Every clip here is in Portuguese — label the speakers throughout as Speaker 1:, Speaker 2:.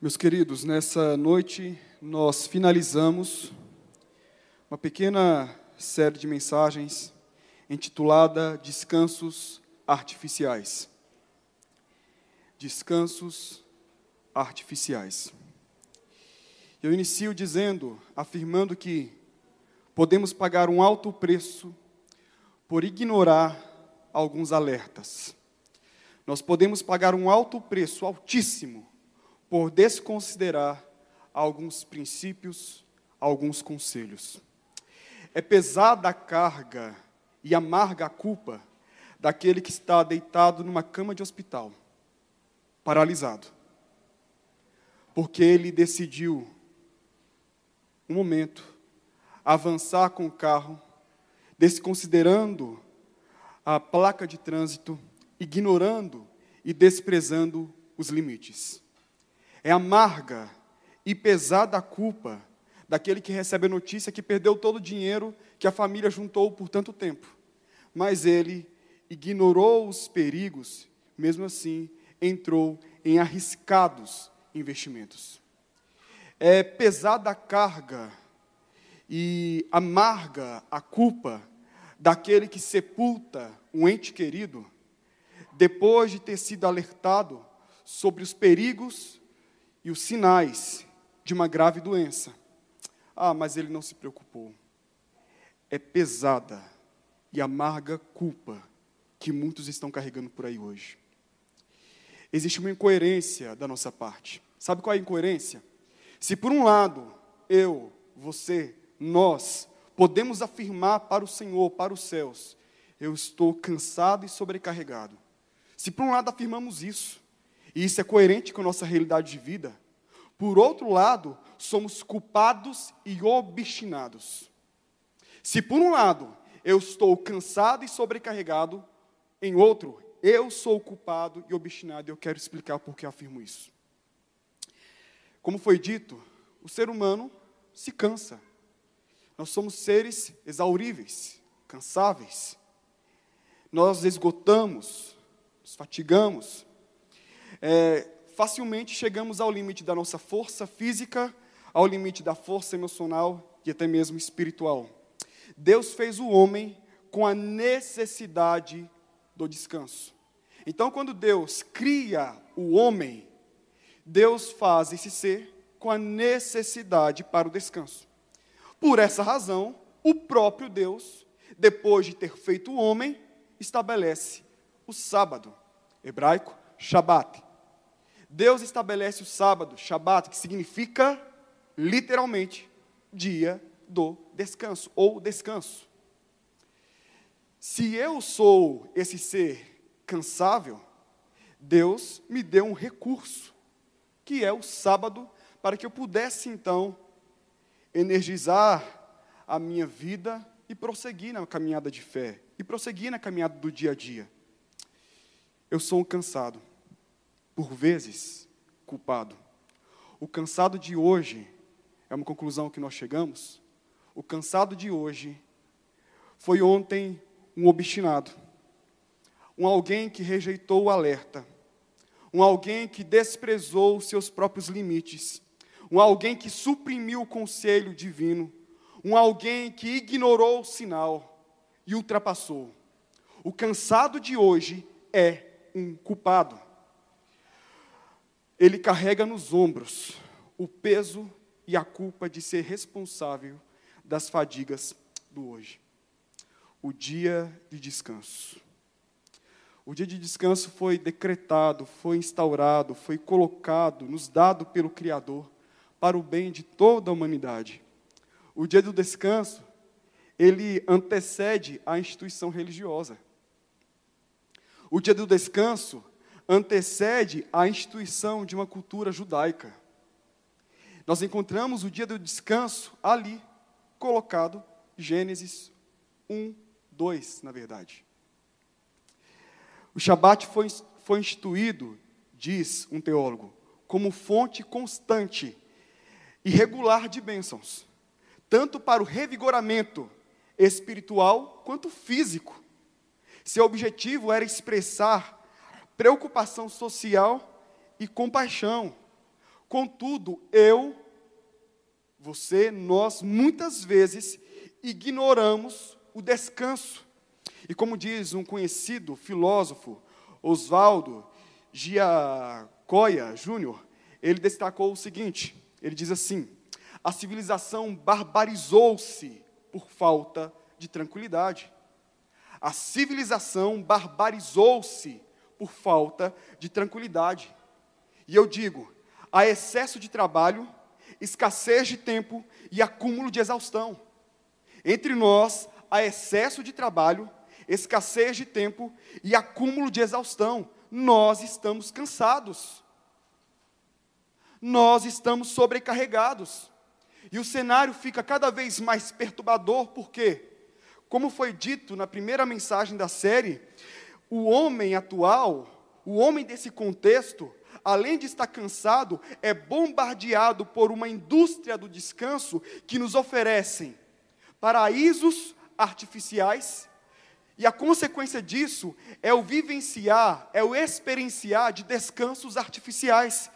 Speaker 1: Meus queridos, nessa noite nós finalizamos uma pequena série de mensagens intitulada Descansos Artificiais. Descansos Artificiais. Eu inicio dizendo, afirmando que podemos pagar um alto preço por ignorar alguns alertas. Nós podemos pagar um alto preço, altíssimo, por desconsiderar alguns princípios, alguns conselhos. É pesada a carga e amarga a culpa daquele que está deitado numa cama de hospital, paralisado, porque ele decidiu, um momento, avançar com o carro, desconsiderando a placa de trânsito, ignorando e desprezando os limites. É amarga e pesada a culpa daquele que recebe a notícia que perdeu todo o dinheiro que a família juntou por tanto tempo. Mas ele ignorou os perigos, mesmo assim, entrou em arriscados investimentos. É pesada a carga e amarga a culpa daquele que sepulta um ente querido depois de ter sido alertado sobre os perigos e os sinais de uma grave doença. Ah, mas ele não se preocupou. É pesada e amarga culpa que muitos estão carregando por aí hoje. Existe uma incoerência da nossa parte. Sabe qual é a incoerência? Se por um lado, eu, você, nós, podemos afirmar para o Senhor, para os céus, eu estou cansado e sobrecarregado. Se por um lado afirmamos isso, e isso é coerente com a nossa realidade de vida. Por outro lado, somos culpados e obstinados. Se por um lado eu estou cansado e sobrecarregado, em outro, eu sou culpado e obstinado, e eu quero explicar por que afirmo isso. Como foi dito, o ser humano se cansa. Nós somos seres exauríveis, cansáveis. Nós esgotamos, nos fatigamos, é, facilmente chegamos ao limite da nossa força física, ao limite da força emocional e até mesmo espiritual. Deus fez o homem com a necessidade do descanso. Então, quando Deus cria o homem, Deus faz esse ser com a necessidade para o descanso. Por essa razão, o próprio Deus, depois de ter feito o homem, estabelece o sábado, hebraico, Shabat, Deus estabelece o sábado, Shabat, que significa literalmente dia do descanso ou descanso. Se eu sou esse ser cansável, Deus me deu um recurso, que é o sábado, para que eu pudesse então energizar a minha vida e prosseguir na caminhada de fé, e prosseguir na caminhada do dia a dia. Eu sou um cansado por vezes, culpado. O cansado de hoje, é uma conclusão que nós chegamos, o cansado de hoje foi ontem um obstinado, um alguém que rejeitou o alerta, um alguém que desprezou seus próprios limites, um alguém que suprimiu o conselho divino, um alguém que ignorou o sinal e ultrapassou. O cansado de hoje é um culpado ele carrega nos ombros o peso e a culpa de ser responsável das fadigas do hoje. O dia de descanso. O dia de descanso foi decretado, foi instaurado, foi colocado, nos dado pelo Criador para o bem de toda a humanidade. O dia do descanso, ele antecede a instituição religiosa. O dia do descanso antecede a instituição de uma cultura judaica. Nós encontramos o dia do descanso ali, colocado, Gênesis 1, 2, na verdade. O Shabat foi, foi instituído, diz um teólogo, como fonte constante e regular de bênçãos, tanto para o revigoramento espiritual quanto físico. Seu objetivo era expressar preocupação social e compaixão Contudo, eu, você, nós, muitas vezes ignoramos o descanso. E como diz um conhecido filósofo, Oswaldo Giacoya Júnior, ele destacou o seguinte: ele diz assim: a civilização barbarizou-se por falta de tranquilidade. A civilização barbarizou-se por falta de tranquilidade. E eu digo, há excesso de trabalho, escassez de tempo e acúmulo de exaustão. Entre nós, há excesso de trabalho, escassez de tempo e acúmulo de exaustão. Nós estamos cansados. Nós estamos sobrecarregados. E o cenário fica cada vez mais perturbador, porque, como foi dito na primeira mensagem da série, o homem atual, o homem desse contexto, além de estar cansado, é bombardeado por uma indústria do descanso que nos oferecem paraísos artificiais, e a consequência disso é o vivenciar, é o experienciar de descansos artificiais,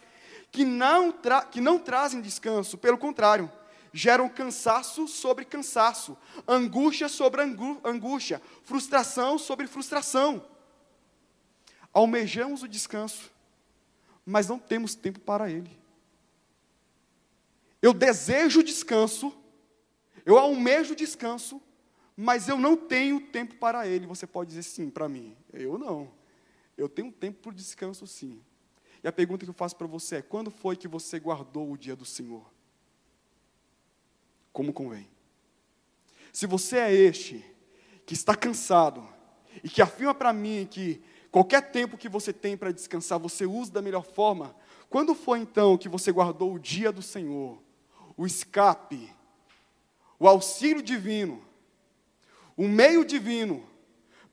Speaker 1: que não, que não trazem descanso, pelo contrário, geram cansaço sobre cansaço, angústia sobre angústia, frustração sobre frustração. Almejamos o descanso, mas não temos tempo para ele. Eu desejo descanso, eu almejo descanso, mas eu não tenho tempo para ele. Você pode dizer sim para mim. Eu não. Eu tenho tempo para o descanso sim. E a pergunta que eu faço para você é: quando foi que você guardou o dia do Senhor? Como convém. Se você é este que está cansado e que afirma para mim que Qualquer tempo que você tem para descansar, você usa da melhor forma. Quando foi então que você guardou o dia do Senhor, o escape, o auxílio divino, o meio divino,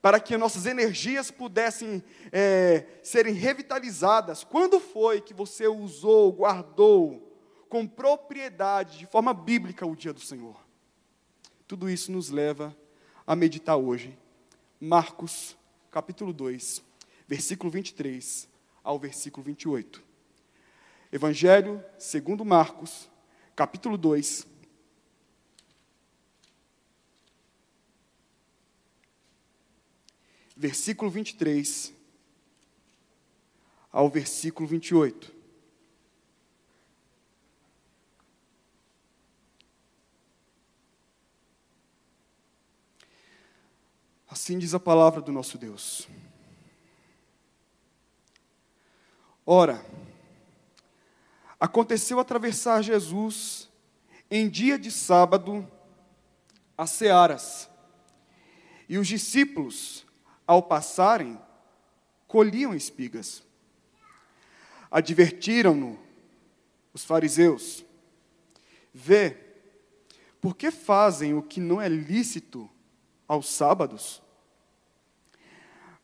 Speaker 1: para que nossas energias pudessem é, serem revitalizadas? Quando foi que você usou, guardou com propriedade, de forma bíblica, o dia do Senhor? Tudo isso nos leva a meditar hoje. Marcos, capítulo 2 versículo 23 ao versículo 28. Evangelho segundo Marcos, capítulo 2, versículo 23 ao versículo 28. Assim diz a palavra do nosso Deus. Ora, aconteceu atravessar Jesus em dia de sábado as searas, e os discípulos, ao passarem, colhiam espigas. Advertiram-no os fariseus: Vê, por que fazem o que não é lícito aos sábados?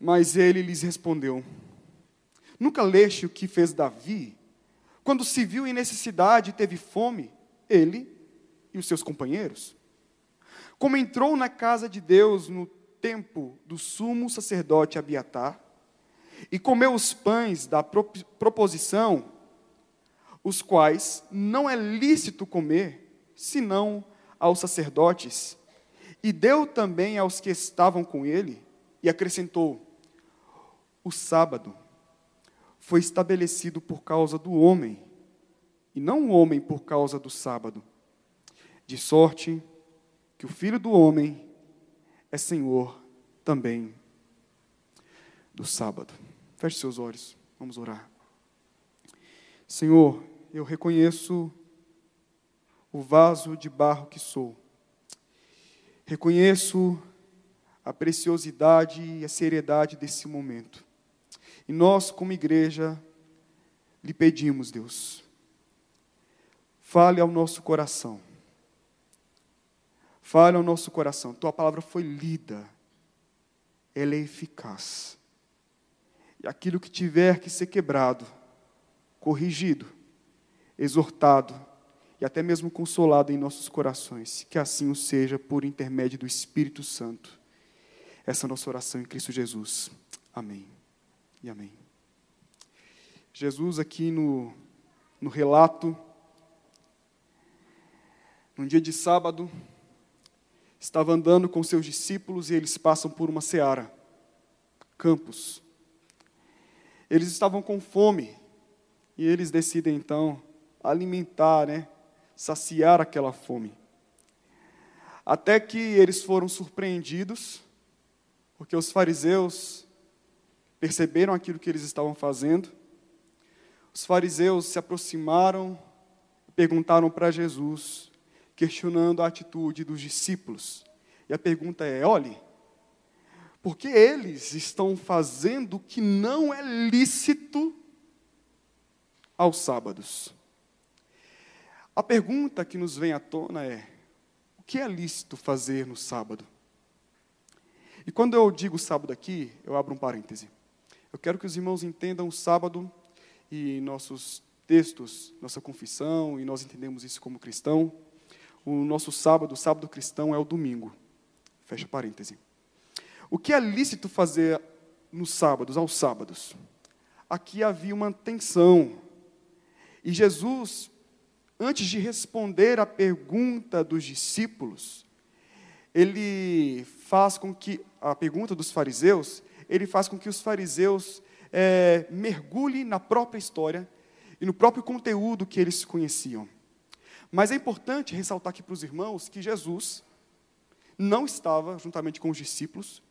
Speaker 1: Mas ele lhes respondeu: Nunca leste o que fez Davi? Quando se viu em necessidade e teve fome, ele e os seus companheiros. Como entrou na casa de Deus no tempo do sumo sacerdote Abiatar, e comeu os pães da proposição, os quais não é lícito comer, senão aos sacerdotes, e deu também aos que estavam com ele, e acrescentou: o sábado foi estabelecido por causa do homem, e não o homem por causa do sábado. De sorte que o filho do homem é senhor também do sábado. Feche seus olhos, vamos orar. Senhor, eu reconheço o vaso de barro que sou. Reconheço a preciosidade e a seriedade desse momento. E nós, como igreja, lhe pedimos, Deus, fale ao nosso coração. Fale ao nosso coração. Tua palavra foi lida, ela é eficaz. E aquilo que tiver que ser quebrado, corrigido, exortado e até mesmo consolado em nossos corações, que assim o seja por intermédio do Espírito Santo. Essa é a nossa oração em Cristo Jesus. Amém e amém. Jesus, aqui no, no relato. Num dia de sábado, estava andando com seus discípulos e eles passam por uma seara, campos. Eles estavam com fome e eles decidem então alimentar, né, saciar aquela fome. Até que eles foram surpreendidos, porque os fariseus perceberam aquilo que eles estavam fazendo. Os fariseus se aproximaram e perguntaram para Jesus, questionando a atitude dos discípulos. E a pergunta é: olhe, por que eles estão fazendo o que não é lícito aos sábados? A pergunta que nos vem à tona é: o que é lícito fazer no sábado? E quando eu digo sábado aqui, eu abro um parêntese. Eu quero que os irmãos entendam o sábado e nossos textos, nossa confissão, e nós entendemos isso como cristão. O nosso sábado, o sábado cristão, é o domingo. Fecha parêntese. O que é lícito fazer nos sábados, aos sábados? Aqui havia uma tensão. E Jesus, antes de responder à pergunta dos discípulos, ele faz com que, a pergunta dos fariseus, ele faz com que os fariseus é, mergulhem na própria história e no próprio conteúdo que eles conheciam. Mas é importante ressaltar aqui para os irmãos que Jesus não estava, juntamente com os discípulos,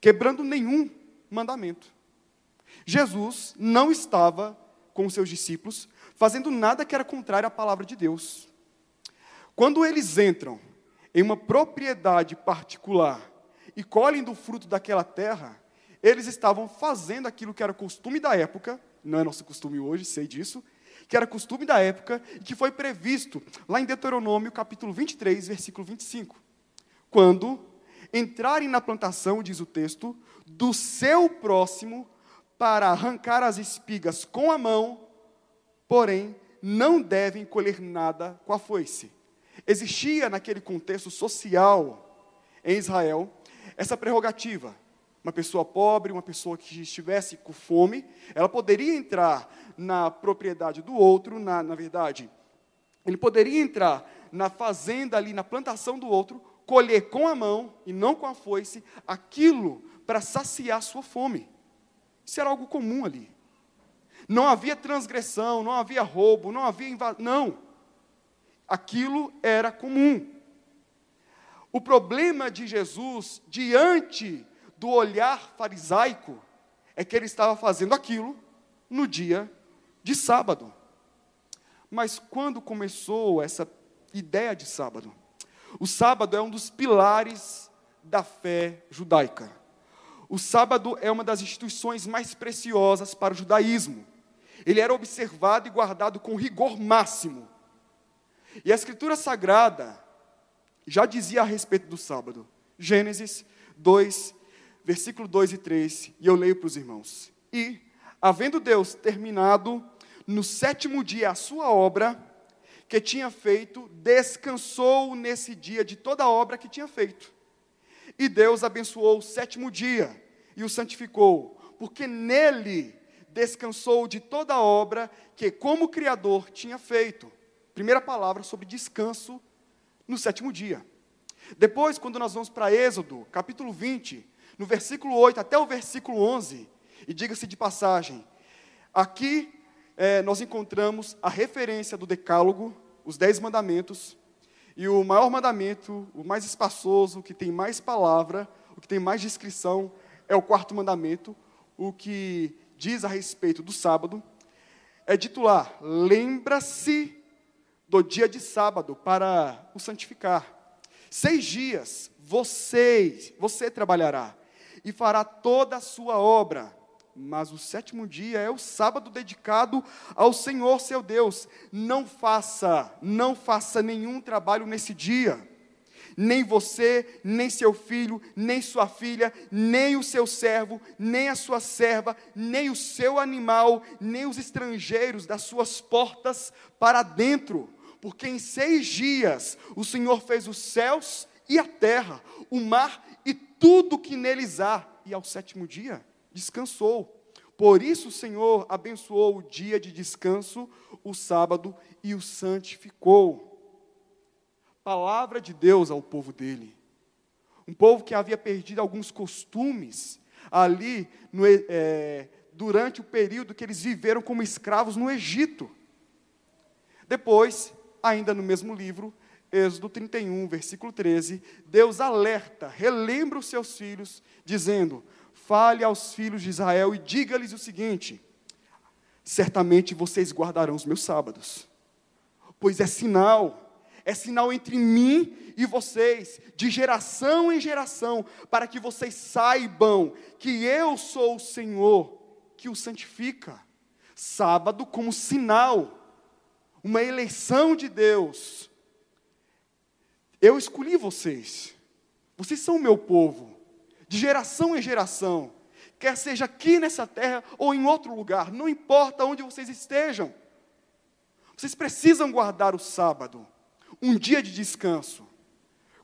Speaker 1: quebrando nenhum mandamento. Jesus não estava com os seus discípulos fazendo nada que era contrário à palavra de Deus. Quando eles entram em uma propriedade particular e colhem do fruto daquela terra, eles estavam fazendo aquilo que era costume da época, não é nosso costume hoje, sei disso, que era costume da época e que foi previsto lá em Deuteronômio, capítulo 23, versículo 25. Quando entrarem na plantação, diz o texto, do seu próximo para arrancar as espigas com a mão, porém não devem colher nada com a foice. Existia naquele contexto social em Israel essa prerrogativa uma pessoa pobre, uma pessoa que estivesse com fome, ela poderia entrar na propriedade do outro, na, na verdade, ele poderia entrar na fazenda ali, na plantação do outro, colher com a mão e não com a foice aquilo para saciar sua fome. Isso era algo comum ali. Não havia transgressão, não havia roubo, não havia invasão. Não. Aquilo era comum. O problema de Jesus diante do olhar farisaico é que ele estava fazendo aquilo no dia de sábado. Mas quando começou essa ideia de sábado? O sábado é um dos pilares da fé judaica. O sábado é uma das instituições mais preciosas para o judaísmo. Ele era observado e guardado com rigor máximo. E a Escritura Sagrada já dizia a respeito do sábado. Gênesis 2, versículo 2 e 3, e eu leio para os irmãos. E, havendo Deus terminado no sétimo dia a sua obra que tinha feito, descansou nesse dia de toda a obra que tinha feito. E Deus abençoou o sétimo dia e o santificou, porque nele descansou de toda a obra que, como Criador, tinha feito. Primeira palavra sobre descanso no sétimo dia. Depois, quando nós vamos para Êxodo, capítulo 20, no versículo 8 até o versículo 11, e diga-se de passagem, aqui é, nós encontramos a referência do Decálogo, os Dez Mandamentos, e o maior mandamento, o mais espaçoso, o que tem mais palavra, o que tem mais descrição, é o quarto mandamento, o que diz a respeito do sábado. É dito lá: lembra-se do dia de sábado para o santificar. Seis dias você, você trabalhará e fará toda a sua obra. Mas o sétimo dia é o sábado dedicado ao Senhor seu Deus. Não faça, não faça nenhum trabalho nesse dia. Nem você, nem seu filho, nem sua filha, nem o seu servo, nem a sua serva, nem o seu animal, nem os estrangeiros das suas portas para dentro. Porque em seis dias o Senhor fez os céus e a terra, o mar tudo que neles há, e ao sétimo dia descansou. Por isso o Senhor abençoou o dia de descanso, o sábado, e o santificou. Palavra de Deus ao povo dele. Um povo que havia perdido alguns costumes ali no, é, durante o período que eles viveram como escravos no Egito. Depois, ainda no mesmo livro, Êxodo 31, versículo 13, Deus alerta, relembra os seus filhos, dizendo: Fale aos filhos de Israel e diga-lhes o seguinte: Certamente vocês guardarão os meus sábados, pois é sinal, é sinal entre mim e vocês, de geração em geração, para que vocês saibam que eu sou o Senhor que o santifica. Sábado como sinal, uma eleição de Deus. Eu escolhi vocês, vocês são o meu povo, de geração em geração, quer seja aqui nessa terra ou em outro lugar, não importa onde vocês estejam. Vocês precisam guardar o sábado, um dia de descanso,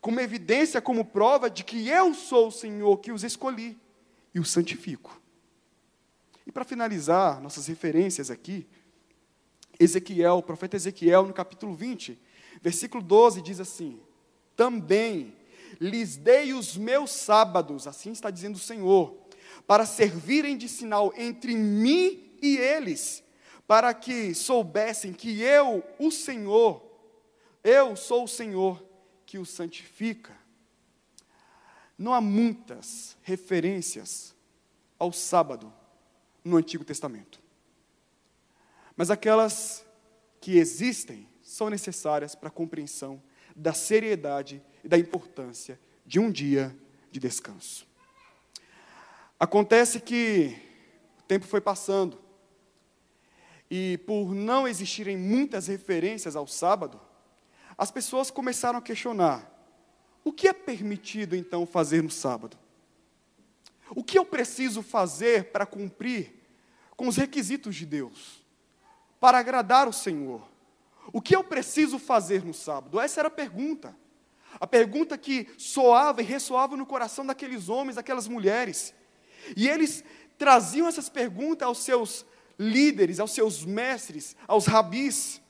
Speaker 1: como evidência, como prova de que eu sou o Senhor que os escolhi e os santifico. E para finalizar nossas referências aqui, Ezequiel, o profeta Ezequiel, no capítulo 20, versículo 12, diz assim: Também lhes dei os meus sábados, assim está dizendo o Senhor, para servirem de sinal entre mim e eles, para que soubessem que eu, o Senhor, eu sou o Senhor que o santifica. Não há muitas referências ao sábado no Antigo Testamento. Mas aquelas que existem são necessárias para a compreensão da seriedade e da importância de um dia de descanso. Acontece que o tempo foi passando, e por não existirem muitas referências ao sábado, as pessoas começaram a questionar: o que é permitido então fazer no sábado? O que eu preciso fazer para cumprir com os requisitos de Deus? para agradar o Senhor. O que eu preciso fazer no sábado? Essa era a pergunta. A pergunta que soava e ressoava no coração daqueles homens, daquelas mulheres. E eles traziam essas perguntas aos seus líderes, aos seus mestres, aos rabis.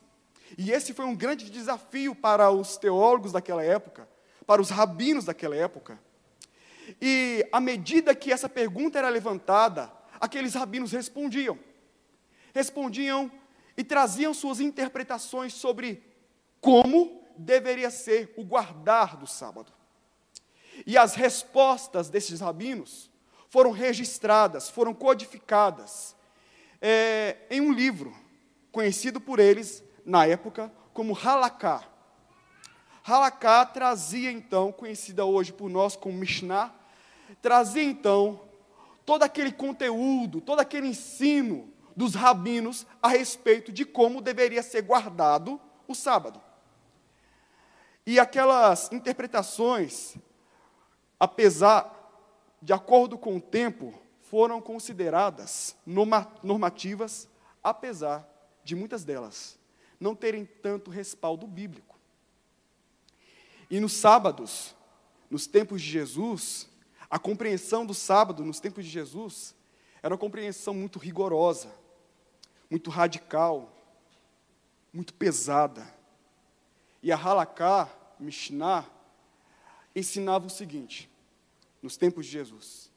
Speaker 1: E esse foi um grande desafio para os teólogos daquela época, para os rabinos daquela época. E à medida que essa pergunta era levantada, aqueles rabinos respondiam. Respondiam e traziam suas interpretações sobre como deveria ser o guardar do sábado. E as respostas desses rabinos foram registradas, foram codificadas é, em um livro conhecido por eles na época como Halaká. Halaká trazia então, conhecida hoje por nós como Mishnah, trazia então todo aquele conteúdo, todo aquele ensino dos rabinos a respeito de como deveria ser guardado o sábado. E aquelas interpretações, apesar, de acordo com o tempo, foram consideradas normativas, apesar de muitas delas não terem tanto respaldo bíblico. E nos sábados, nos tempos de Jesus, a compreensão do sábado nos tempos de Jesus era uma compreensão muito rigorosa, muito radical, muito pesada. E a Halaká, Mishnah, ensinava o seguinte, nos tempos de Jesus.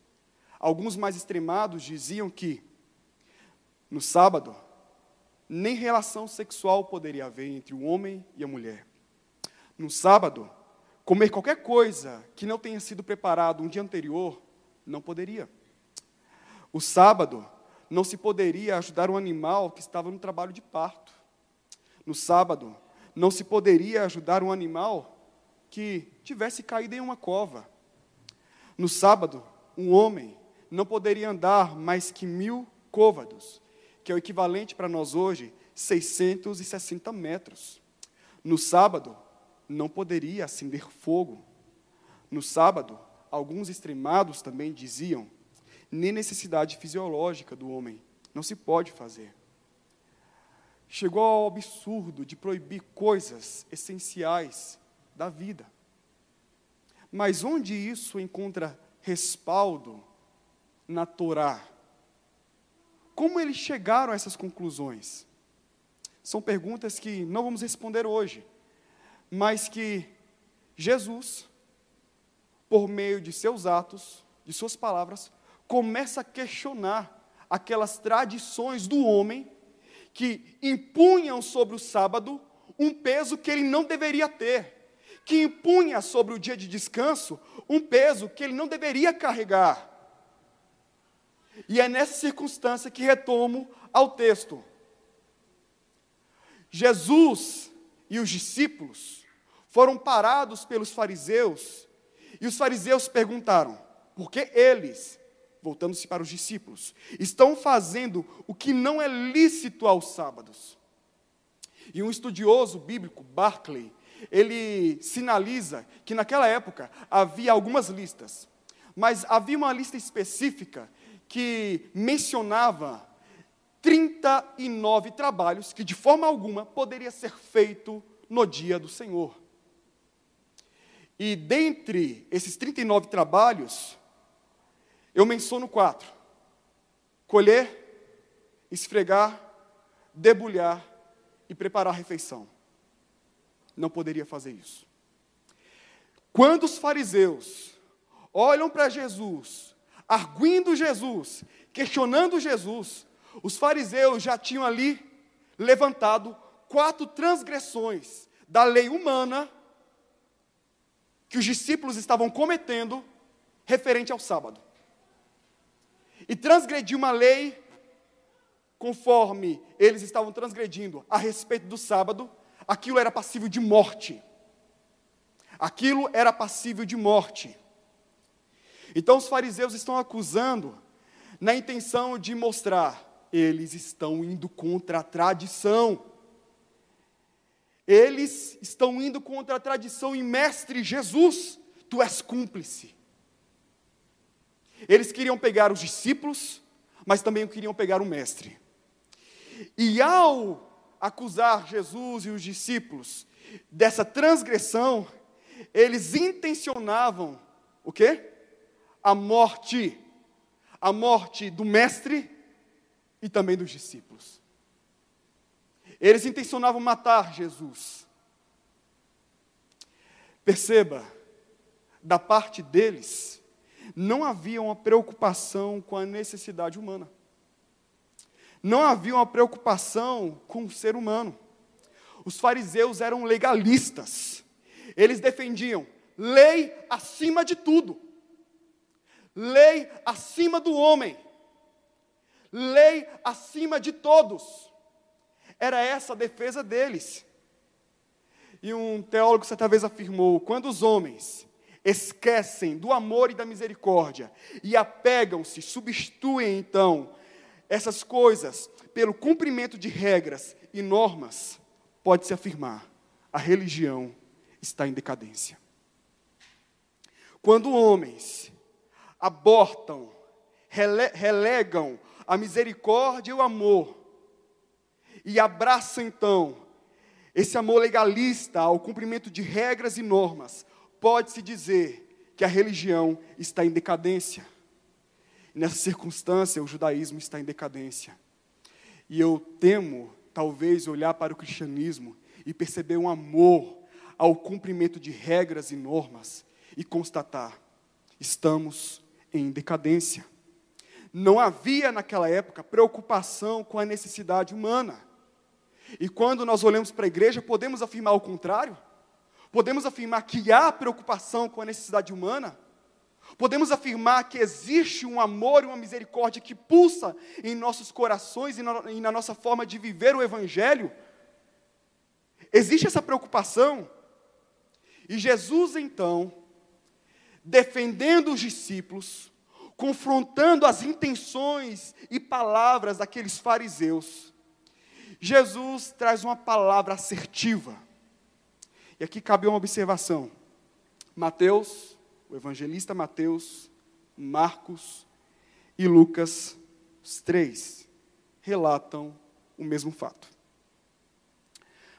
Speaker 1: Alguns mais extremados diziam que, no sábado, nem relação sexual poderia haver entre o homem e a mulher. No sábado, comer qualquer coisa que não tenha sido preparado um dia anterior, não poderia. O sábado não se poderia ajudar um animal que estava no trabalho de parto. No sábado, não se poderia ajudar um animal que tivesse caído em uma cova. No sábado, um homem não poderia andar mais que mil côvados, que é o equivalente para nós hoje, 660 metros. No sábado, não poderia acender fogo. No sábado, alguns extremados também diziam nem necessidade fisiológica do homem. Não se pode fazer. Chegou ao absurdo de proibir coisas essenciais da vida. Mas onde isso encontra respaldo na Torá? como eles chegaram a essas conclusões? São perguntas que não vamos responder hoje, mas que Jesus, por meio de seus atos, de suas palavras, começa a questionar aquelas tradições do homem que impunham sobre o sábado um peso que ele não deveria ter, que impunha sobre o dia de descanso um peso que ele não deveria carregar. E é nessa circunstância que retomo ao texto. Jesus e os discípulos foram parados pelos fariseus, e os fariseus perguntaram: por que eles, voltando-se para os discípulos, estão fazendo o que não é lícito aos sábados? E um estudioso bíblico, Barclay, ele sinaliza que naquela época havia algumas listas, mas havia uma lista específica que mencionava 39 trabalhos que de forma alguma poderia ser feito no dia do Senhor. E dentre esses 39 trabalhos, eu menciono quatro: colher, esfregar, debulhar e preparar a refeição. Não poderia fazer isso. Quando os fariseus olham para Jesus, arguindo Jesus, questionando Jesus, os fariseus já tinham ali levantado quatro transgressões da lei humana que os discípulos estavam cometendo referente ao sábado. E transgredir uma lei conforme eles estavam transgredindo a respeito do sábado, aquilo era passível de morte. Aquilo era passível de morte. Então os fariseus estão acusando na intenção de mostrar eles estão indo contra a tradição. Eles estão indo contra a tradição e mestre Jesus, tu és cúmplice. Eles queriam pegar os discípulos, mas também queriam pegar o mestre. E ao acusar Jesus e os discípulos dessa transgressão, eles intencionavam o quê? A morte. A morte do mestre e também dos discípulos. Eles intencionavam matar Jesus. Perceba, da parte deles, não havia uma preocupação com a necessidade humana. Não havia uma preocupação com o ser humano. Os fariseus eram legalistas. Eles defendiam lei acima de tudo. Lei acima do homem lei acima de todos. Era essa a defesa deles. E um teólogo certa vez afirmou: quando os homens esquecem do amor e da misericórdia e apegam-se, substituem então essas coisas pelo cumprimento de regras e normas, pode-se afirmar: a religião está em decadência. Quando homens abortam, rele relegam a misericórdia e o amor, e abraça então esse amor legalista ao cumprimento de regras e normas, pode-se dizer que a religião está em decadência. Nessa circunstância, o judaísmo está em decadência. E eu temo, talvez, olhar para o cristianismo e perceber um amor ao cumprimento de regras e normas e constatar: estamos em decadência. Não havia naquela época preocupação com a necessidade humana. E quando nós olhamos para a igreja, podemos afirmar o contrário? Podemos afirmar que há preocupação com a necessidade humana? Podemos afirmar que existe um amor e uma misericórdia que pulsa em nossos corações e na nossa forma de viver o Evangelho? Existe essa preocupação? E Jesus, então, defendendo os discípulos, confrontando as intenções e palavras daqueles fariseus, Jesus traz uma palavra assertiva. E aqui cabe uma observação. Mateus, o evangelista Mateus, Marcos e Lucas, os três, relatam o mesmo fato.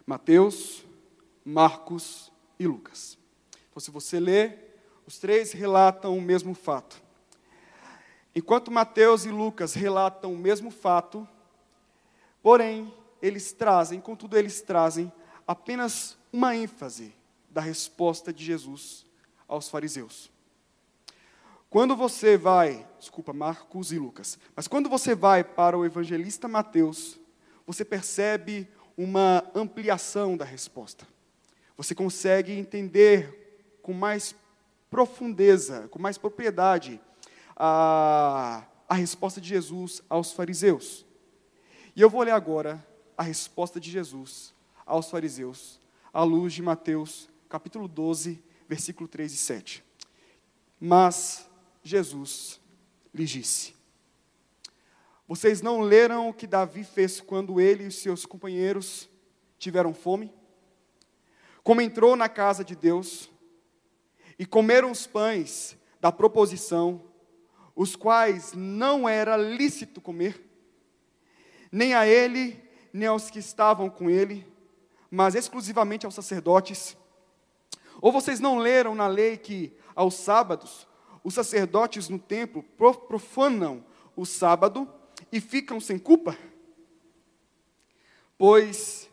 Speaker 1: Mateus, Marcos e Lucas. Então, se você ler, os três relatam o mesmo fato. Enquanto Mateus e Lucas relatam o mesmo fato, porém, eles trazem, contudo, eles trazem apenas uma ênfase da resposta de Jesus aos fariseus. Quando você vai, desculpa, Marcos e Lucas, mas quando você vai para o evangelista Mateus, você percebe uma ampliação da resposta. Você consegue entender com mais profundeza, com mais propriedade, a, a resposta de Jesus aos fariseus. E eu vou ler agora a resposta de Jesus aos fariseus, à luz de Mateus, capítulo 12, versículo 3 e 7. Mas Jesus lhes disse: Vocês não leram o que Davi fez quando ele e seus companheiros tiveram fome? Como entrou na casa de Deus e comeram os pães da proposição, os quais não era lícito comer, nem a ele, nem aos que estavam com ele, mas exclusivamente aos sacerdotes. Ou vocês não leram na lei que, aos sábados, os sacerdotes no templo profanam o sábado e ficam sem culpa? Pois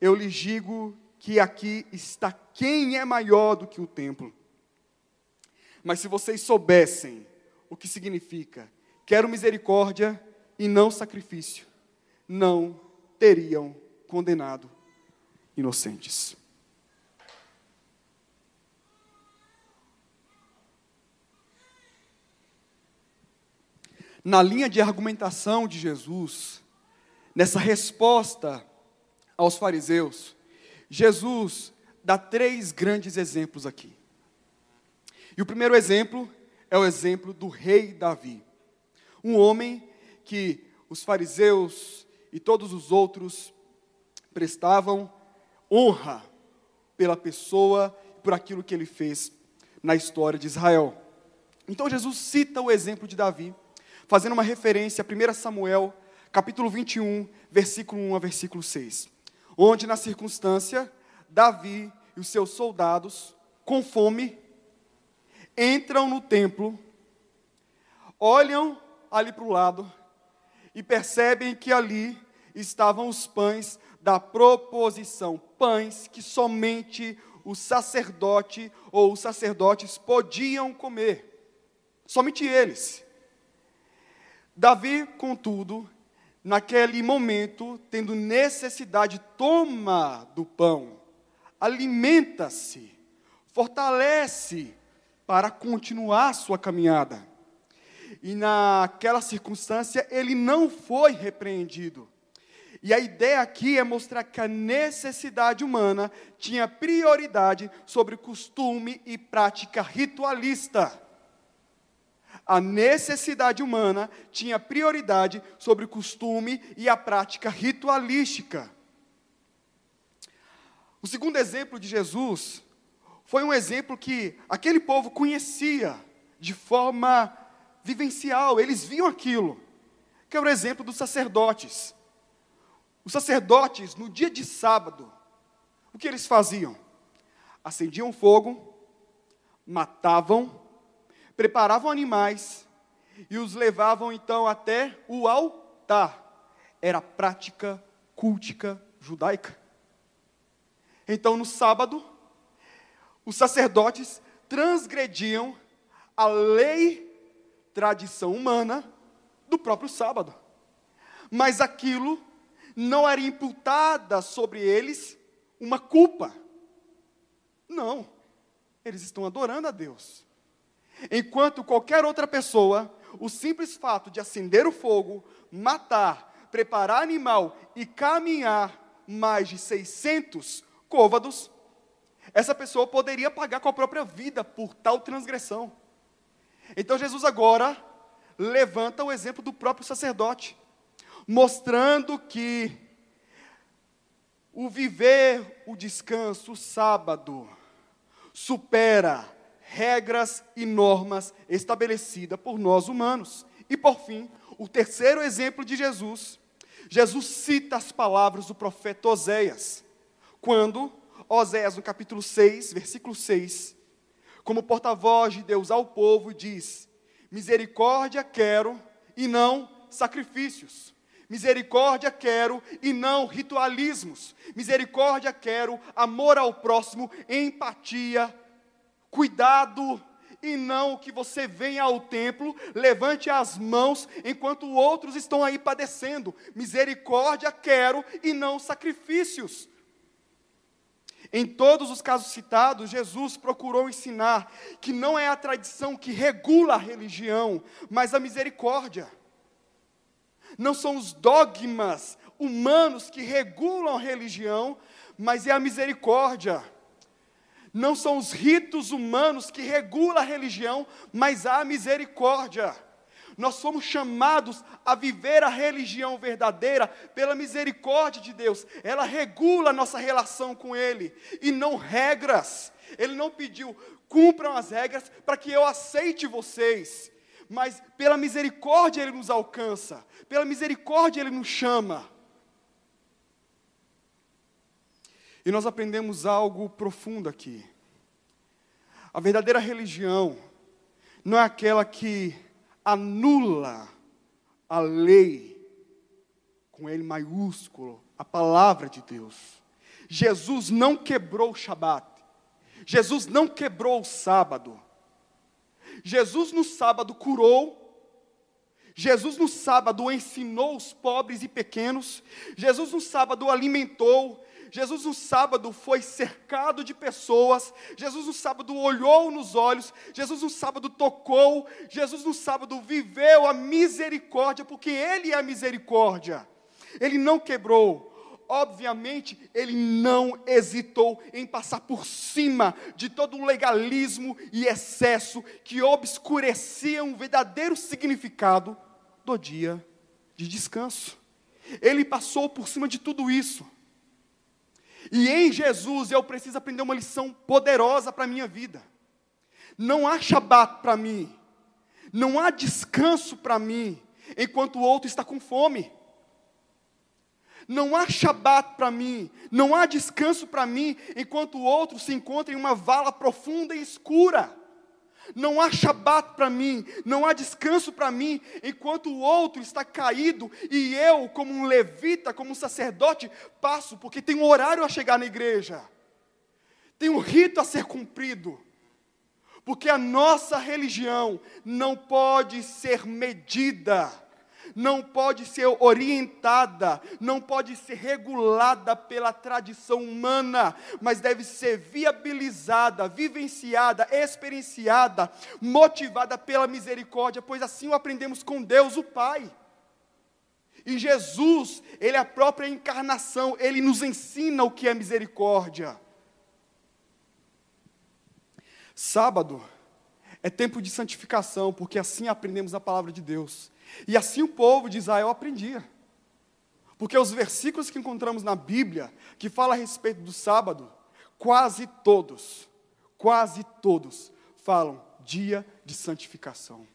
Speaker 1: eu lhes digo que aqui está quem é maior do que o templo. Mas se vocês soubessem o que significa quero misericórdia e não sacrifício, não teriam condenado inocentes. na linha de argumentação de Jesus, nessa resposta aos fariseus, Jesus dá três grandes exemplos aqui. E o primeiro exemplo é o exemplo do rei Davi, um homem que os fariseus e todos os outros prestavam honra pela pessoa por aquilo que ele fez na história de Israel. Então Jesus cita o exemplo de Davi fazendo uma referência a 1 Samuel, capítulo 21, versículo 1 a versículo 6, onde na circunstância Davi e os seus soldados, com fome, entram no templo, olham ali para o lado e percebem que ali estavam os pães da proposição, pães que somente o sacerdote ou os sacerdotes podiam comer. Somente eles. Davi, contudo, naquele momento, tendo necessidade, toma do pão, alimenta-se, fortalece para continuar sua caminhada. E naquela circunstância, ele não foi repreendido. E a ideia aqui é mostrar que a necessidade humana tinha prioridade sobre costume e prática ritualista a necessidade humana tinha prioridade sobre o costume e a prática ritualística. O segundo exemplo de Jesus foi um exemplo que aquele povo conhecia de forma vivencial, eles viam aquilo, que é o exemplo dos sacerdotes. Os sacerdotes, no dia de sábado, o que eles faziam? Acendiam fogo, matavam, preparavam animais e os levavam então até o altar. Era prática cultica judaica. Então, no sábado, os sacerdotes transgrediam a lei, tradição humana do próprio sábado. Mas aquilo não era imputada sobre eles uma culpa. Não, eles estão adorando a Deus. Enquanto qualquer outra pessoa, o simples fato de acender o fogo, matar, preparar animal e caminhar mais de 600 côvados, essa pessoa poderia pagar com a própria vida por tal transgressão. Então Jesus agora levanta o exemplo do próprio sacerdote, mostrando que o viver, o descanso, o sábado, supera regras e normas estabelecidas por nós humanos. E por fim, o terceiro exemplo de Jesus. Jesus cita as palavras do profeta Oséias, quando Oséias, no capítulo 6, versículo 6, como porta-voz de Deus ao povo, diz: Misericórdia quero e não sacrifícios. Misericórdia quero e não ritualismos. Misericórdia quero, amor ao próximo, empatia, cuidado e não que você venha ao templo, levante as mãos enquanto outros estão aí padecendo. Misericórdia quero e não sacrifícios. Em todos os casos citados, Jesus procurou ensinar que não é a tradição que regula a religião, mas a misericórdia. Não são os dogmas humanos que regulam a religião, mas é a misericórdia. Não são os ritos humanos que regulam a religião, mas a misericórdia. Nós somos chamados a viver a religião verdadeira pela misericórdia de Deus. Ela regula a nossa relação com Ele e não regras. Ele não pediu, cumpram as regras para que eu aceite vocês. Mas pela misericórdia Ele nos alcança, pela misericórdia Ele nos chama. E nós aprendemos algo profundo aqui. A verdadeira religião não é aquela que anula a lei, com L maiúsculo, a palavra de Deus. Jesus não quebrou o Shabat. Jesus não quebrou o sábado. Jesus no sábado curou. Jesus no sábado ensinou os pobres e pequenos. Jesus no sábado alimentou. Jesus no sábado foi cercado de pessoas, Jesus no sábado olhou nos olhos, Jesus no sábado tocou, Jesus no sábado viveu a misericórdia, porque Ele é a misericórdia. Ele não quebrou, obviamente, ele não hesitou em passar por cima de todo o legalismo e excesso que obscurecia um verdadeiro significado do dia de descanso. Ele passou por cima de tudo isso. E em Jesus eu preciso aprender uma lição poderosa para a minha vida. Não há shabat para mim, não há descanso para mim, enquanto o outro está com fome. Não há shabat para mim, não há descanso para mim, enquanto o outro se encontra em uma vala profunda e escura. Não há shabat para mim, não há descanso para mim, enquanto o outro está caído e eu, como um levita, como um sacerdote, passo, porque tem um horário a chegar na igreja, tem um rito a ser cumprido, porque a nossa religião não pode ser medida não pode ser orientada, não pode ser regulada pela tradição humana, mas deve ser viabilizada, vivenciada, experienciada, motivada pela misericórdia, pois assim o aprendemos com Deus, o Pai. E Jesus, Ele é a própria encarnação, Ele nos ensina o que é misericórdia. Sábado é tempo de santificação, porque assim aprendemos a palavra de Deus. E assim o povo de Israel aprendia. Porque os versículos que encontramos na Bíblia, que fala a respeito do sábado, quase todos, quase todos, falam dia de santificação.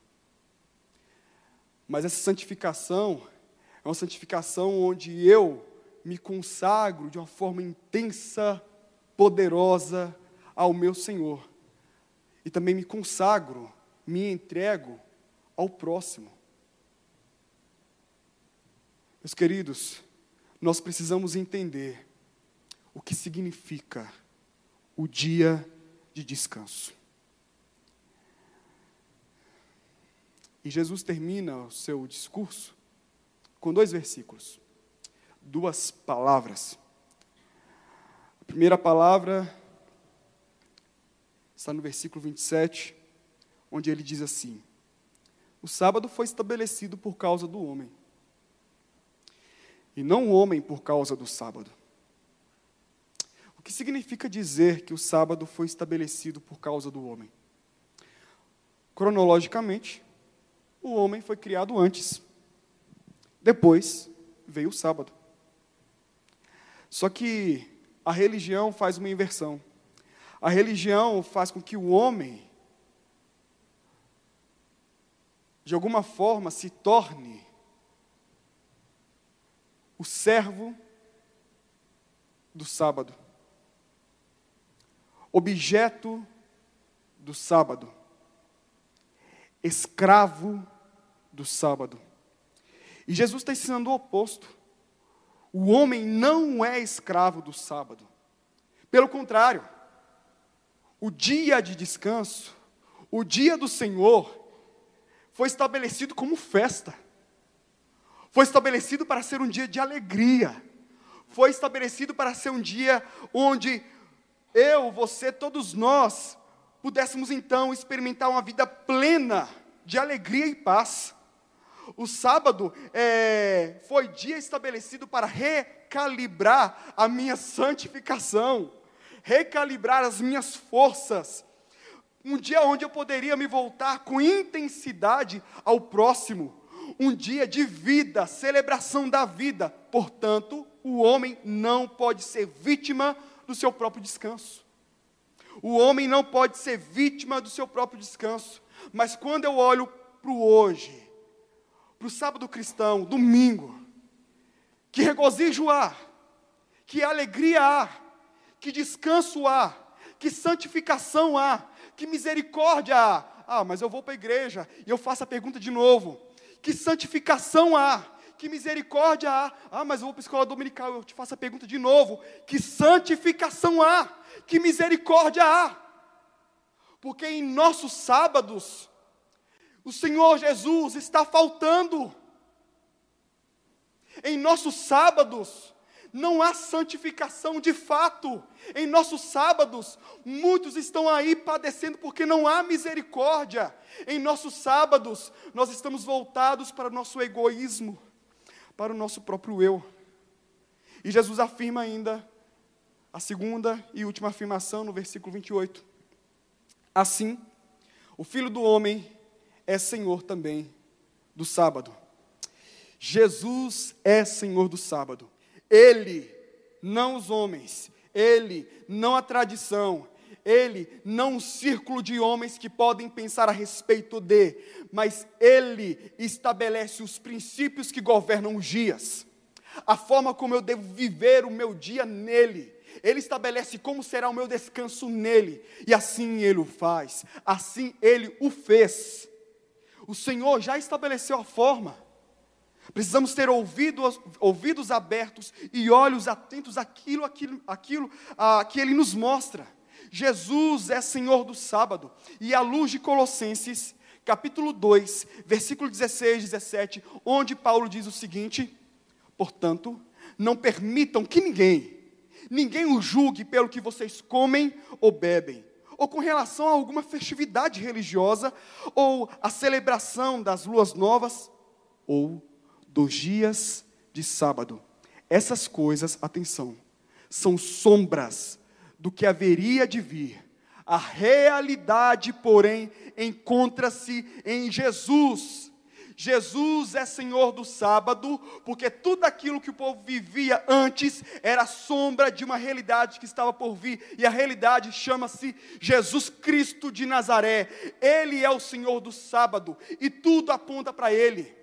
Speaker 1: Mas essa santificação é uma santificação onde eu me consagro de uma forma intensa, poderosa ao meu Senhor. E também me consagro, me entrego ao próximo. Meus queridos, nós precisamos entender o que significa o dia de descanso. E Jesus termina o seu discurso com dois versículos, duas palavras. A primeira palavra está no versículo 27, onde ele diz assim: O sábado foi estabelecido por causa do homem e não o homem por causa do sábado. O que significa dizer que o sábado foi estabelecido por causa do homem? Cronologicamente, o homem foi criado antes. Depois veio o sábado. Só que a religião faz uma inversão. A religião faz com que o homem, de alguma forma, se torne o servo do sábado, objeto do sábado. escravo do sábado. E Jesus está ensinando o oposto. O homem não é escravo do sábado. Pelo contrário, o dia de descanso, o dia do Senhor, foi estabelecido como festa. Foi estabelecido para ser um dia de alegria. Foi estabelecido para ser um dia onde eu, você, todos nós pudéssemos então experimentar uma vida plena de alegria e paz. O sábado é, foi dia estabelecido para recalibrar a minha santificação, recalibrar as minhas forças. Um dia onde eu poderia me voltar com intensidade ao próximo. Um dia de vida, celebração da vida. Portanto, o homem não pode ser vítima do seu próprio descanso. O homem não pode ser vítima do seu próprio descanso. Mas quando eu olho para o hoje, para o sábado cristão, domingo, que regozijo há, que alegria há, que descanso há, que santificação há, que misericórdia há. Ah, mas eu vou para a igreja e eu faço a pergunta de novo: que santificação há? Que misericórdia há? Ah, mas eu vou para a escola dominical, eu te faço a pergunta de novo: que santificação há? Que misericórdia há? Porque em nossos sábados, o Senhor Jesus está faltando. Em nossos sábados, não há santificação de fato. Em nossos sábados, muitos estão aí padecendo porque não há misericórdia. Em nossos sábados, nós estamos voltados para o nosso egoísmo, para o nosso próprio eu. E Jesus afirma ainda, a segunda e última afirmação no versículo 28. Assim, o filho do homem é Senhor também do sábado. Jesus é Senhor do sábado. Ele, não os homens, ele, não a tradição, ele, não um círculo de homens que podem pensar a respeito de, mas ele estabelece os princípios que governam os dias, a forma como eu devo viver o meu dia nele. Ele estabelece como será o meu descanso nele, e assim ele o faz, assim ele o fez. O Senhor já estabeleceu a forma. Precisamos ter ouvidos, ouvidos abertos e olhos atentos àquilo, àquilo, àquilo que Ele nos mostra. Jesus é Senhor do sábado. E à luz de Colossenses, capítulo 2, versículo 16 e 17, onde Paulo diz o seguinte: Portanto, não permitam que ninguém, ninguém o julgue pelo que vocês comem ou bebem ou com relação a alguma festividade religiosa, ou a celebração das luas novas, ou dos dias de sábado. Essas coisas, atenção, são sombras do que haveria de vir. A realidade, porém, encontra-se em Jesus Jesus é Senhor do sábado, porque tudo aquilo que o povo vivia antes era sombra de uma realidade que estava por vir, e a realidade chama-se Jesus Cristo de Nazaré. Ele é o Senhor do sábado, e tudo aponta para Ele.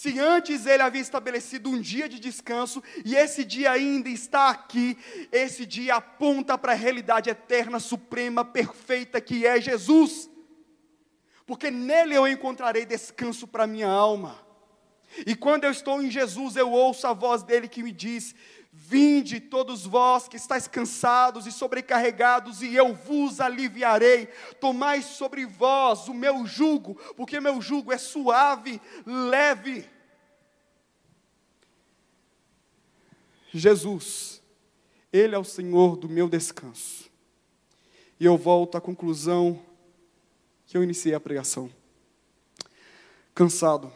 Speaker 1: Se antes ele havia estabelecido um dia de descanso e esse dia ainda está aqui, esse dia aponta para a realidade eterna, suprema, perfeita que é Jesus porque nele eu encontrarei descanso para minha alma. E quando eu estou em Jesus, eu ouço a voz dele que me diz: Vinde todos vós que estáis cansados e sobrecarregados, e eu vos aliviarei. Tomai sobre vós o meu jugo, porque meu jugo é suave, leve. Jesus, Ele é o Senhor do meu descanso. E eu volto à conclusão que eu iniciei a pregação. Cansado.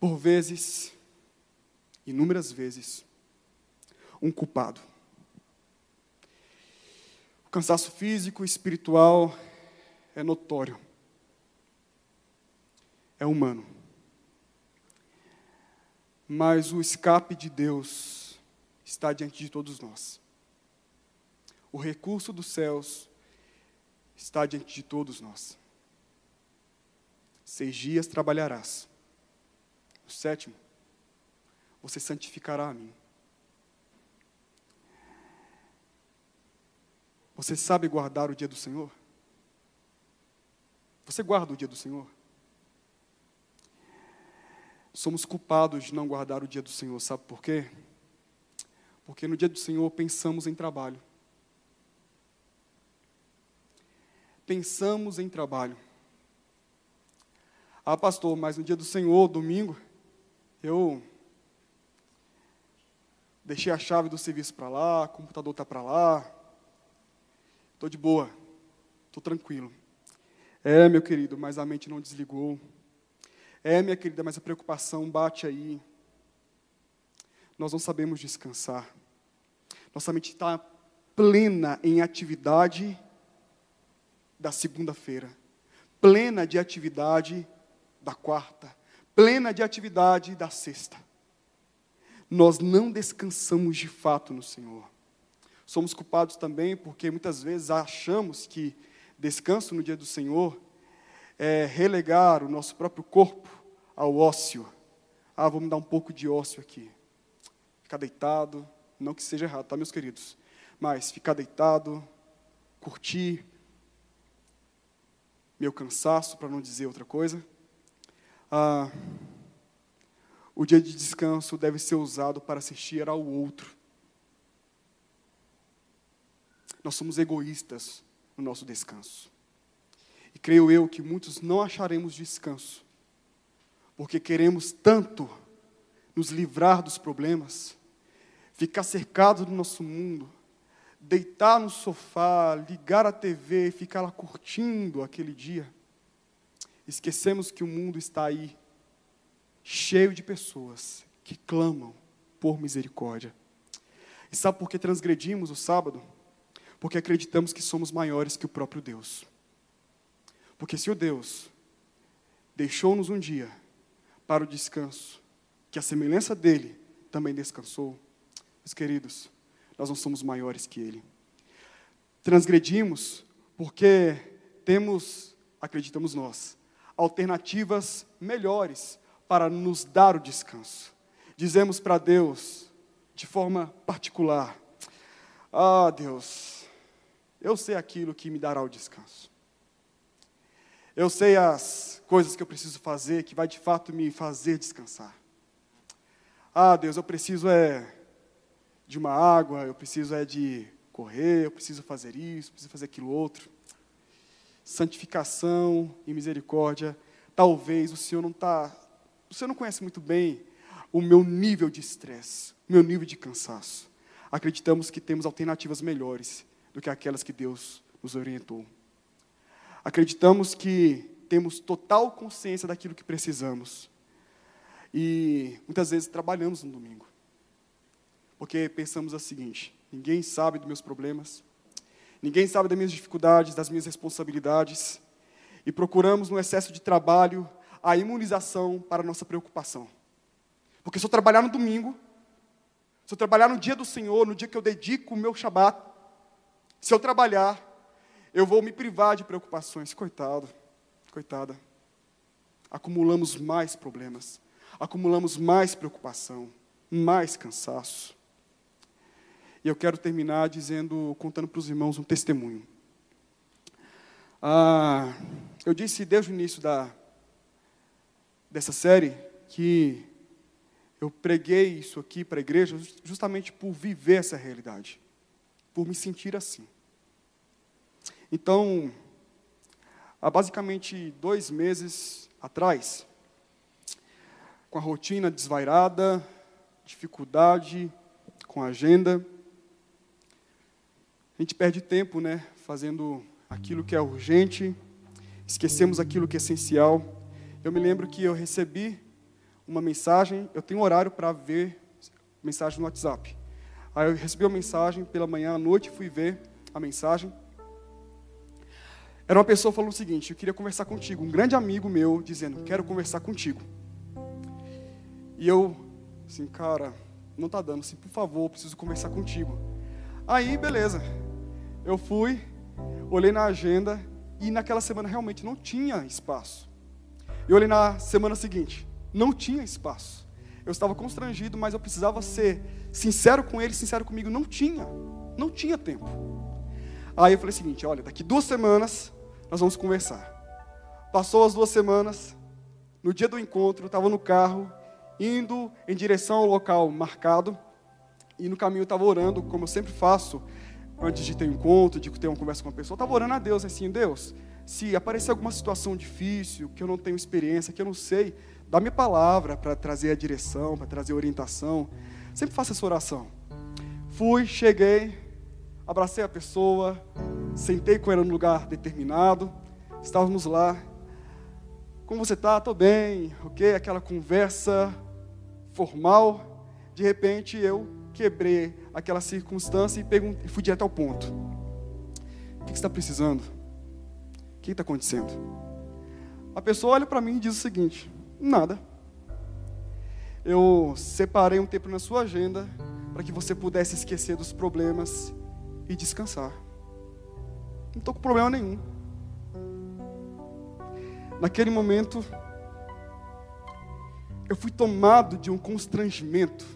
Speaker 1: Por vezes, inúmeras vezes, um culpado. O cansaço físico e espiritual é notório. É humano. Mas o escape de Deus está diante de todos nós. O recurso dos céus está diante de todos nós. Seis dias trabalharás. No sétimo, você santificará a mim. Você sabe guardar o dia do Senhor? Você guarda o dia do Senhor? Somos culpados de não guardar o dia do Senhor, sabe por quê? Porque no dia do Senhor pensamos em trabalho. Pensamos em trabalho. Ah, pastor, mas no dia do Senhor, domingo, eu deixei a chave do serviço para lá, o computador está para lá. Estou de boa, estou tranquilo. É, meu querido, mas a mente não desligou. É, minha querida, mas a preocupação bate aí. Nós não sabemos descansar. Nossa mente está plena em atividade da segunda-feira, plena de atividade da quarta, plena de atividade da sexta. Nós não descansamos de fato no Senhor. Somos culpados também porque muitas vezes achamos que descanso no dia do Senhor é relegar o nosso próprio corpo ao ócio. Ah, vamos dar um pouco de ócio aqui. Ficar deitado, não que seja errado, tá, meus queridos? Mas ficar deitado, curtir meu cansaço, para não dizer outra coisa. Ah, o dia de descanso deve ser usado para assistir ao outro. Nós somos egoístas no nosso descanso. E creio eu que muitos não acharemos descanso, porque queremos tanto nos livrar dos problemas, ficar cercados do nosso mundo, deitar no sofá, ligar a TV e ficar lá curtindo aquele dia. Esquecemos que o mundo está aí, cheio de pessoas que clamam por misericórdia. E sabe por que transgredimos o sábado? Porque acreditamos que somos maiores que o próprio Deus. Porque se o Deus deixou-nos um dia para o descanso, que a semelhança dele também descansou, meus queridos, nós não somos maiores que ele. Transgredimos porque temos, acreditamos nós, alternativas melhores para nos dar o descanso. Dizemos para Deus, de forma particular: Ah, Deus, eu sei aquilo que me dará o descanso. Eu sei as coisas que eu preciso fazer que vai de fato me fazer descansar. Ah, Deus, eu preciso é de uma água, eu preciso é de correr, eu preciso fazer isso, preciso fazer aquilo outro santificação e misericórdia. Talvez o Senhor não está, Senhor não conhece muito bem o meu nível de estresse, o meu nível de cansaço. Acreditamos que temos alternativas melhores do que aquelas que Deus nos orientou. Acreditamos que temos total consciência daquilo que precisamos. E muitas vezes trabalhamos no domingo. Porque pensamos o seguinte: ninguém sabe dos meus problemas, Ninguém sabe das minhas dificuldades, das minhas responsabilidades. E procuramos, no excesso de trabalho, a imunização para a nossa preocupação. Porque se eu trabalhar no domingo, se eu trabalhar no dia do Senhor, no dia que eu dedico o meu Shabat, se eu trabalhar, eu vou me privar de preocupações. Coitado, coitada. Acumulamos mais problemas, acumulamos mais preocupação, mais cansaço. E eu quero terminar dizendo, contando para os irmãos um testemunho. Ah, eu disse desde o início da, dessa série que eu preguei isso aqui para a igreja justamente por viver essa realidade, por me sentir assim. Então, há basicamente dois meses atrás, com a rotina desvairada, dificuldade com a agenda, a gente perde tempo, né, fazendo aquilo que é urgente, esquecemos aquilo que é essencial. Eu me lembro que eu recebi uma mensagem, eu tenho horário para ver mensagem no WhatsApp. Aí eu recebi uma mensagem pela manhã, à noite fui ver a mensagem. Era uma pessoa falando o seguinte: Eu queria conversar contigo. Um grande amigo meu dizendo: Quero conversar contigo. E eu, assim, cara, não está dando. Assim, por favor, preciso conversar contigo. Aí, beleza. Eu fui, olhei na agenda e naquela semana realmente não tinha espaço. Eu olhei na semana seguinte, não tinha espaço. Eu estava constrangido, mas eu precisava ser sincero com ele, sincero comigo. Não tinha, não tinha tempo. Aí eu falei o seguinte: olha, daqui duas semanas nós vamos conversar. Passou as duas semanas. No dia do encontro, estava no carro, indo em direção ao local marcado. E no caminho eu estava orando, como eu sempre faço, antes de ter um encontro, de ter uma conversa com uma pessoa. Eu estava orando a Deus assim: Deus, se aparecer alguma situação difícil, que eu não tenho experiência, que eu não sei, dá minha palavra para trazer a direção, para trazer a orientação. Sempre faço essa oração. Fui, cheguei, abracei a pessoa, sentei com ela num lugar determinado, estávamos lá. Como você está? Estou bem, ok? Aquela conversa formal. De repente eu quebrei aquela circunstância e fui direto ao ponto. O que você está precisando? Que está acontecendo? A pessoa olha para mim e diz o seguinte: Nada. Eu separei um tempo na sua agenda para que você pudesse esquecer dos problemas e descansar. Não estou com problema nenhum. Naquele momento, eu fui tomado de um constrangimento.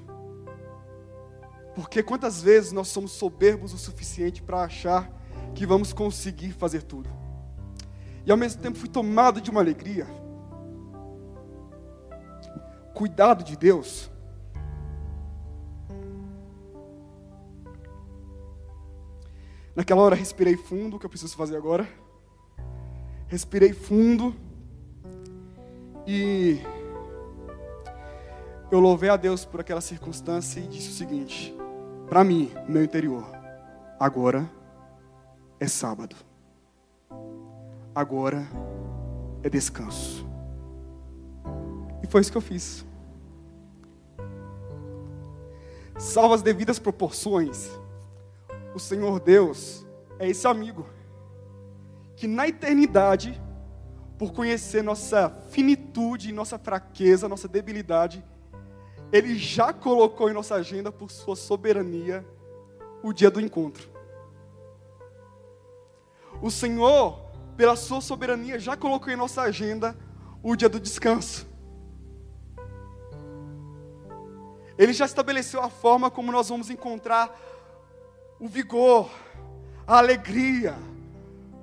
Speaker 1: Porque quantas vezes nós somos soberbos o suficiente para achar que vamos conseguir fazer tudo. E ao mesmo tempo fui tomado de uma alegria. Cuidado de Deus Naquela hora respirei fundo, o que eu preciso fazer agora? Respirei fundo e eu louvei a Deus por aquela circunstância e disse o seguinte: para mim, meu interior, agora é sábado. Agora é descanso. E foi isso que eu fiz. Salvo as devidas proporções, o Senhor Deus é esse amigo que na eternidade, por conhecer nossa finitude, nossa fraqueza, nossa debilidade, Ele já colocou em nossa agenda, por Sua soberania, o dia do encontro. O Senhor, pela Sua soberania, já colocou em nossa agenda o dia do descanso. Ele já estabeleceu a forma como nós vamos encontrar o vigor, a alegria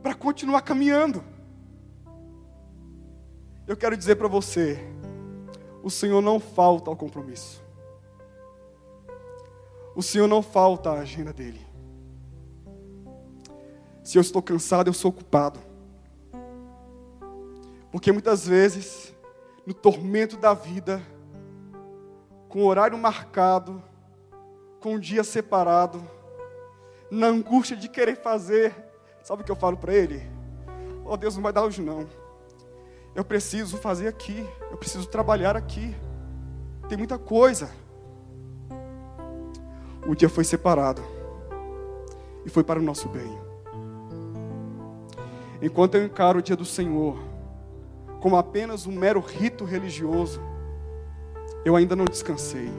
Speaker 1: para continuar caminhando. Eu quero dizer para você, o Senhor não falta ao compromisso. O Senhor não falta à agenda dele. Se eu estou cansado, eu sou ocupado. Porque muitas vezes, no tormento da vida, com o horário marcado, com o dia separado, na angústia de querer fazer, sabe o que eu falo para ele? Oh Deus, não vai dar hoje não. Eu preciso fazer aqui, eu preciso trabalhar aqui. Tem muita coisa. O dia foi separado e foi para o nosso bem. Enquanto eu encaro o dia do Senhor como apenas um mero rito religioso, eu ainda não descansei.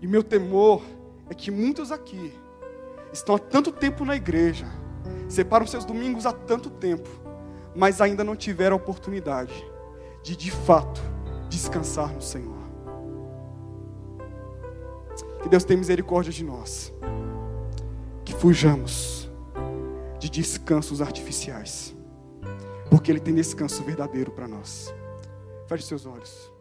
Speaker 1: E meu temor é que muitos aqui estão há tanto tempo na igreja, separam seus domingos há tanto tempo, mas ainda não tiveram a oportunidade de de fato descansar no Senhor. Que Deus tenha misericórdia de nós, que fujamos de descansos artificiais, porque Ele tem descanso verdadeiro para nós. Feche seus olhos.